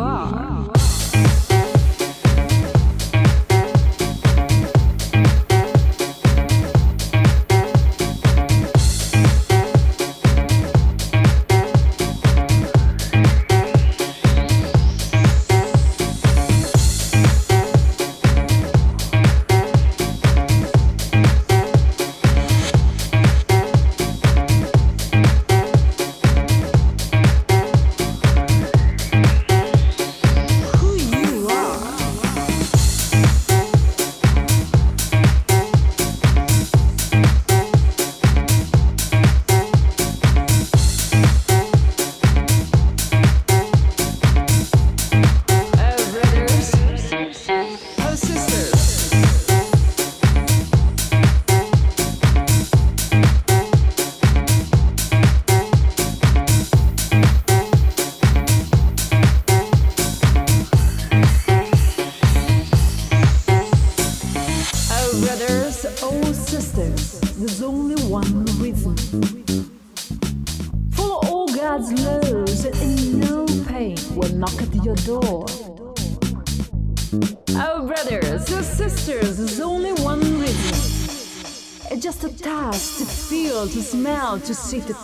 are.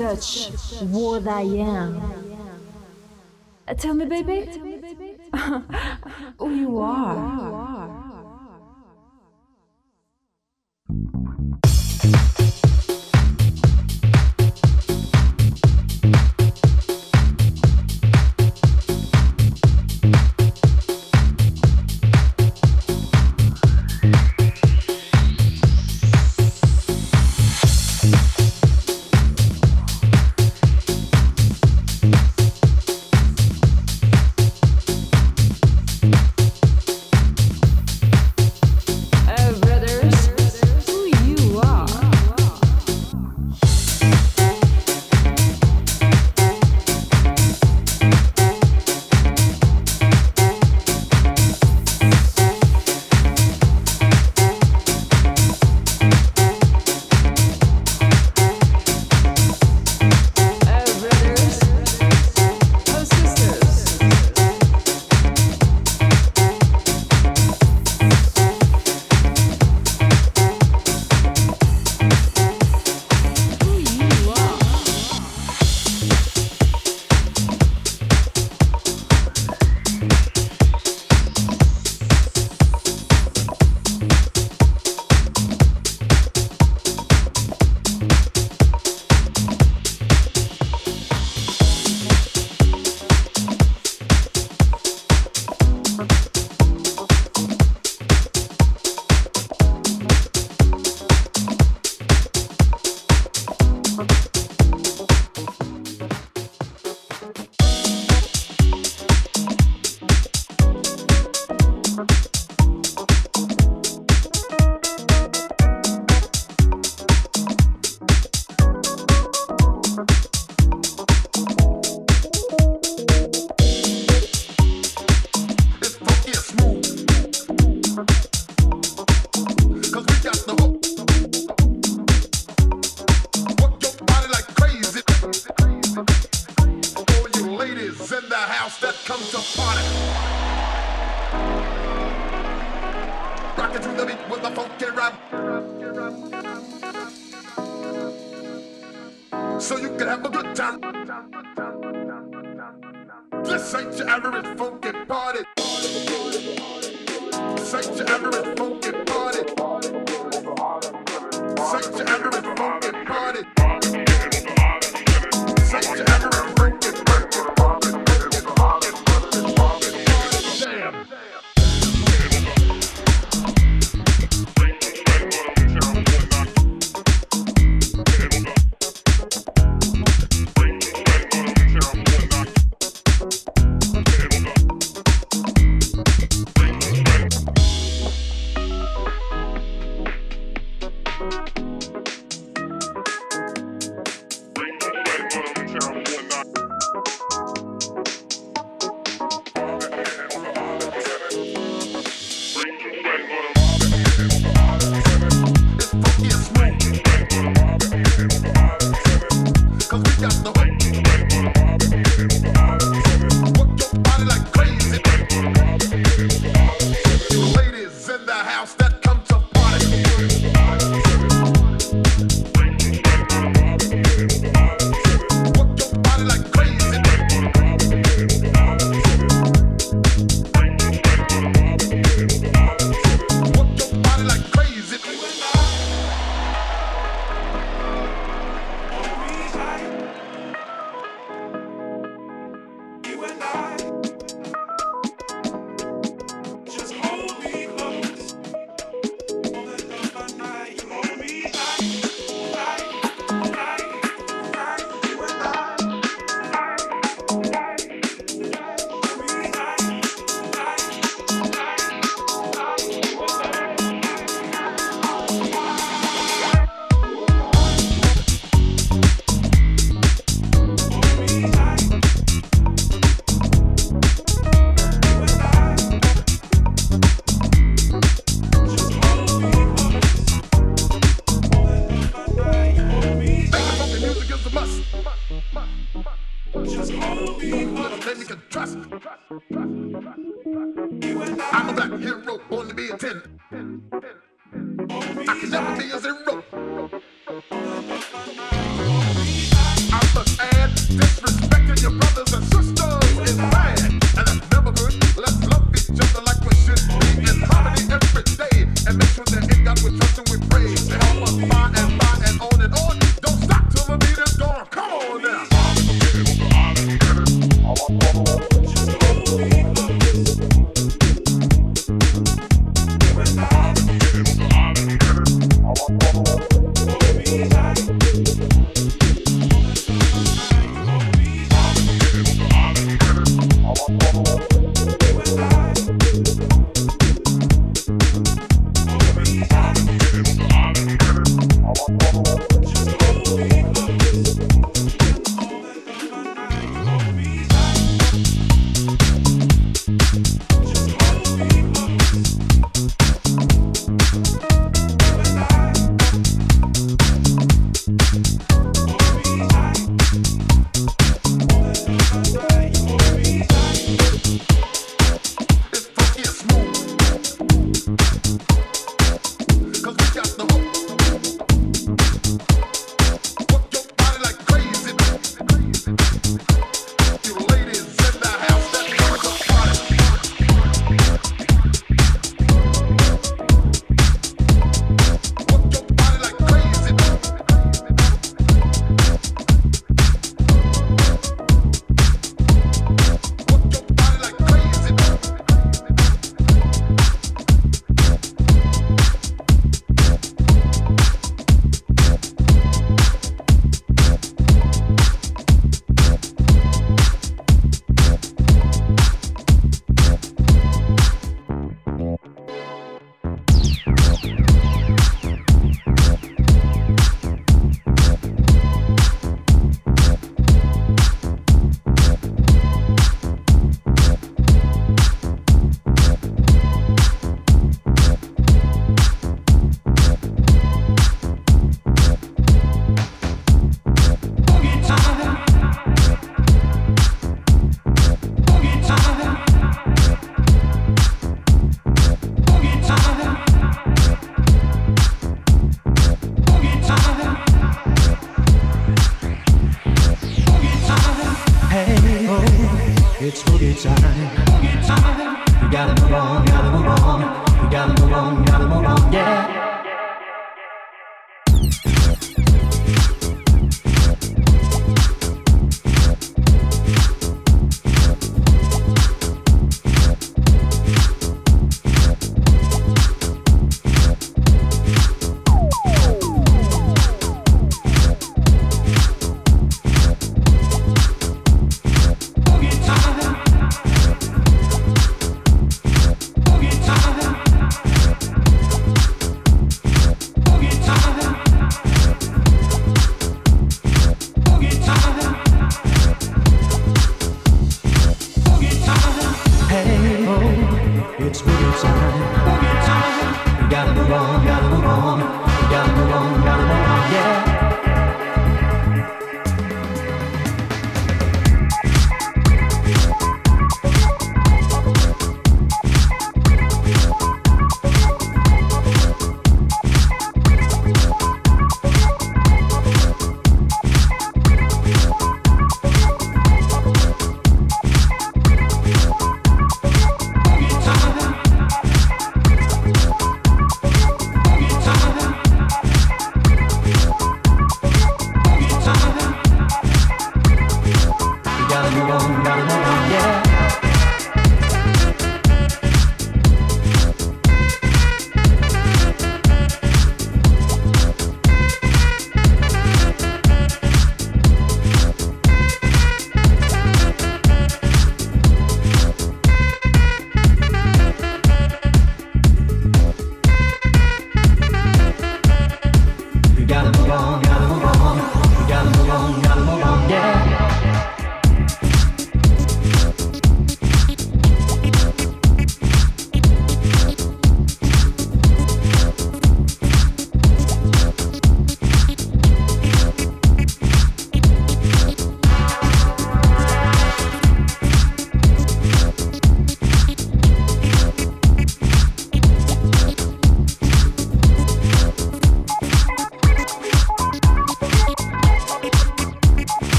search what I am. Uh, tell me, baby, who you are.